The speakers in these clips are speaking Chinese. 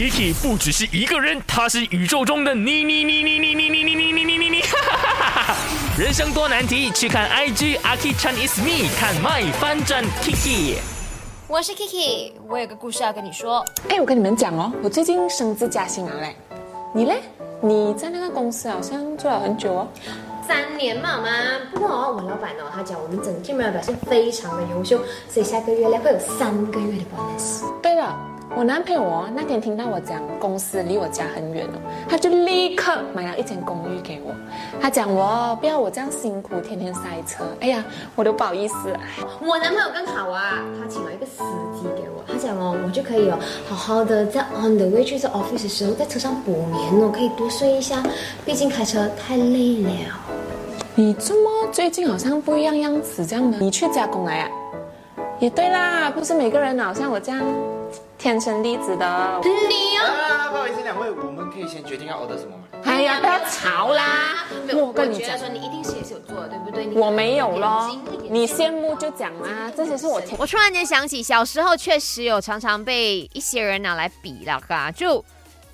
Kiki 不只是一个人，他是宇宙中的你你你你你你你你你你你你你，人生多难题，去看 IG Aki Chan is me，看 My 翻转 Kiki。我是 Kiki，我有个故事要跟你说。哎，我跟你们讲哦，我最近升职加薪了嘞。你嘞？你在那个公司好像做了很久哦。三年嘛嘛，不过哦，我老板呢，他讲我们整 team 表现非常的优秀，所以下个月呢会有三个月的 bonus。对了。我男朋友哦，那天听到我讲公司离我家很远哦，他就立刻买了一间公寓给我。他讲我不要我这样辛苦，天天塞车。哎呀，我都不好意思。我男朋友更好啊，他请了一个司机给我。他讲哦，我就可以哦，好好的在 on the way 去这 office 的时候，在车上补眠哦，可以多睡一下。毕竟开车太累了。你这么最近好像不一样样子这样的，你去加工来啊？也对啦，不是每个人好像我这样。天生丽质的你啊，不好意思，两位，我们可以先决定要 order 什么吗？哎呀，不要吵啦！我跟你讲，说你一定是也是有做的，对不对？我没有咯，你羡慕就讲啊，这些是我。我突然间想起，小时候确实有常常被一些人拿来比了哈，就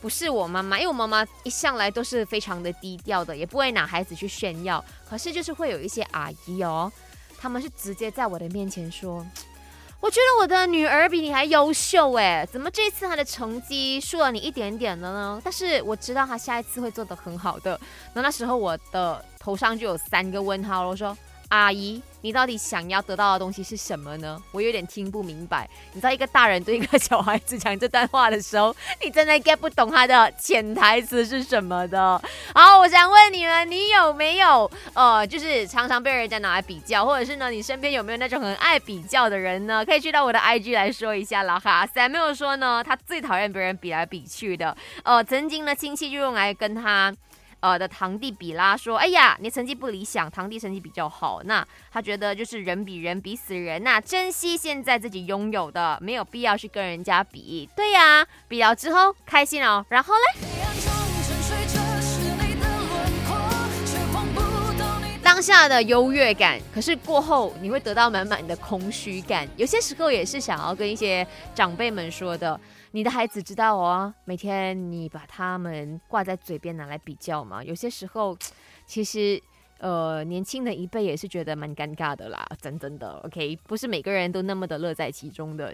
不是我妈妈，因为我妈妈一向来都是非常的低调的，也不会拿孩子去炫耀。可是就是会有一些阿姨哦，他们是直接在我的面前说。我觉得我的女儿比你还优秀哎，怎么这次她的成绩输了你一点点的呢？但是我知道她下一次会做得很好的。那那时候我的头上就有三个问号了，我说。阿姨，你到底想要得到的东西是什么呢？我有点听不明白。你知道一个大人对一个小孩子讲这段话的时候，你真的 get 不懂他的潜台词是什么的。好，我想问你们，你有没有呃，就是常常被人家拿来比较，或者是呢，你身边有没有那种很爱比较的人呢？可以去到我的 IG 来说一下了哈。Samuel 说呢，他最讨厌别人比来比去的。呃，曾经呢，亲戚就用来跟他。呃的堂弟比拉说：“哎呀，你成绩不理想，堂弟成绩比较好。那他觉得就是人比人比死人呐，珍惜现在自己拥有的，没有必要去跟人家比。对呀，比了之后开心哦。然后嘞，当下的优越感，可是过后你会得到满满的空虚感。有些时候也是想要跟一些长辈们说的。”你的孩子知道哦，每天你把他们挂在嘴边拿来比较嘛？有些时候，其实呃，年轻的一辈也是觉得蛮尴尬的啦，真真的。OK，不是每个人都那么的乐在其中的。